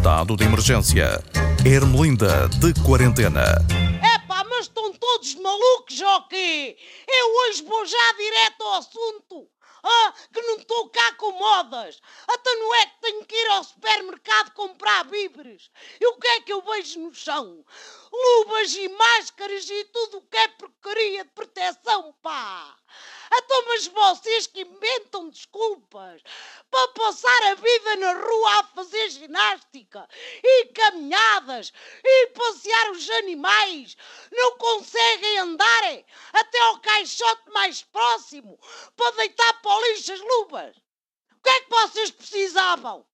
Estado de emergência. Ermelinda de quarentena. Epá, mas estão todos malucos ou quê? Eu hoje vou já direto ao assunto. Ah, que não estou cá com modas. Até não é que tenho que ir ao supermercado comprar víveres. E o que é que eu vejo no chão? Luvas e máscaras e tudo o que é porcaria de proteção, pá. Então, mas vocês que inventam desculpas para passar a vida na rua a fazer ginástica e caminhadas e passear os animais, não conseguem andar até ao caixote mais próximo para deitar para o lixo as luvas. O que é que vocês precisavam?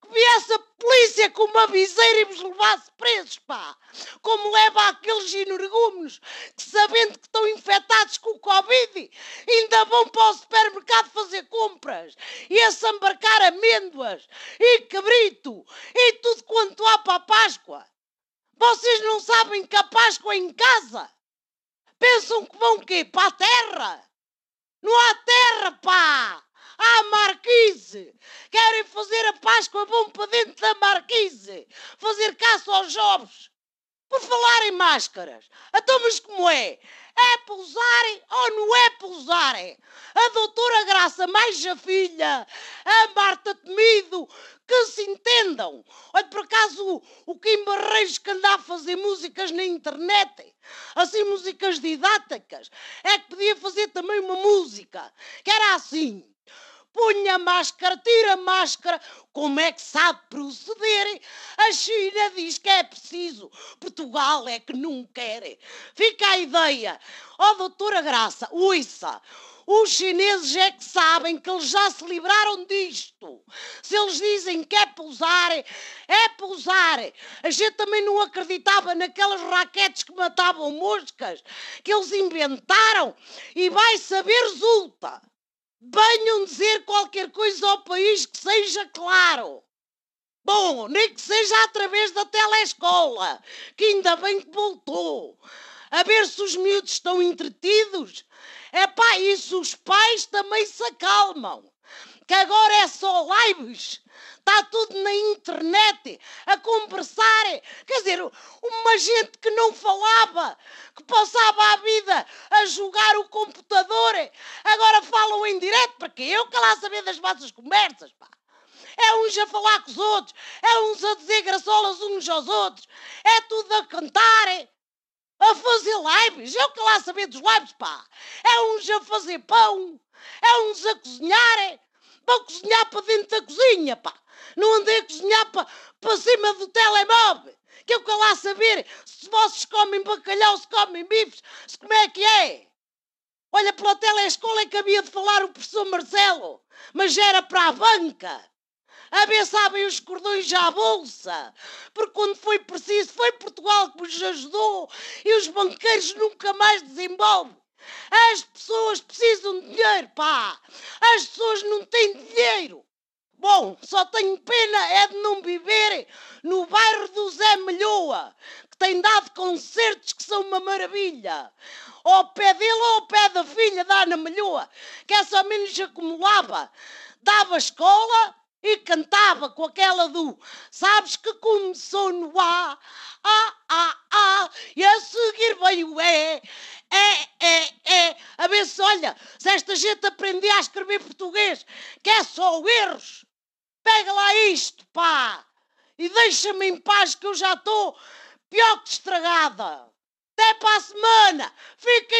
Que viesse a polícia com uma viseira e vos levasse presos, pá. Como leva aqueles energúmenos que, sabendo que estão infectados com o Covid, ainda vão para o supermercado fazer compras e a sambarcar amêndoas e cabrito e tudo quanto há para a Páscoa. Vocês não sabem que a Páscoa é em casa? Pensam que vão quê? Para a terra? Não há terra, pá! À Marquise. Querem fazer a Páscoa, vão para dentro da Marquise. Fazer caça aos jovens. Por falar em máscaras. Então, mas como é? É pousarem ou não é pousarem? A doutora Graça, mais a filha, a Marta Temido, que se entendam. Olha, por acaso, o, o Kim Barreiros que anda a fazer músicas na internet, assim, músicas didáticas, é que podia fazer também uma música, que era assim punha máscara, tira máscara. Como é que sabe proceder? A China diz que é preciso, Portugal é que não quer. Fica a ideia. Ó, oh, doutora Graça, uiça. Os chineses é que sabem que eles já se livraram disto. Se eles dizem que é pousar, é pousar. A gente também não acreditava naquelas raquetes que matavam moscas, que eles inventaram e vai saber resulta. Venham dizer qualquer coisa ao país que seja claro. Bom, nem que seja através da telescola, que ainda bem que voltou. A ver se os miúdos estão entretidos. É pá, isso os pais também se acalmam. Que agora é só lives está tudo na internet a conversar. Quer dizer, uma gente que não falava, que passava a vida a jogar o computador, agora falam em direto, porque eu que lá saber das vossas conversas, pá. É uns a falar com os outros, é uns a dizer graçolas uns aos outros, é tudo a cantar, a fazer lives. Eu que lá saber dos lives, pá. É uns a fazer pão, é uns a cozinhar, para cozinhar para dentro da cozinha, pá. Não andei a cozinhar para, para cima do telemóvel. Que eu quero lá saber se vocês comem bacalhau, se comem bifes, se como é que é. Olha, pela telescola é que havia de falar o professor Marcelo, mas era para a banca. A ver, sabem os cordões à bolsa. Porque quando foi preciso, foi Portugal que vos ajudou e os banqueiros nunca mais desenvolvem. As pessoas precisam de dinheiro, pá. As pessoas não têm dinheiro. Bom, só tenho pena é de não viver no bairro do Zé Melhoa, que tem dado concertos que são uma maravilha. Ao pé dele ou ao pé da filha da Ana Melhoa, que essa menos acumulava. Dava escola e cantava com aquela do Sabes que começou no A, A, A, A, e a seguir veio o E, é, é, é. A ver se, olha, se esta gente aprender a escrever português, que é só erros, Pega lá isto, pá! E deixa-me em paz que eu já estou pior que estragada. Até para a semana. Fiquem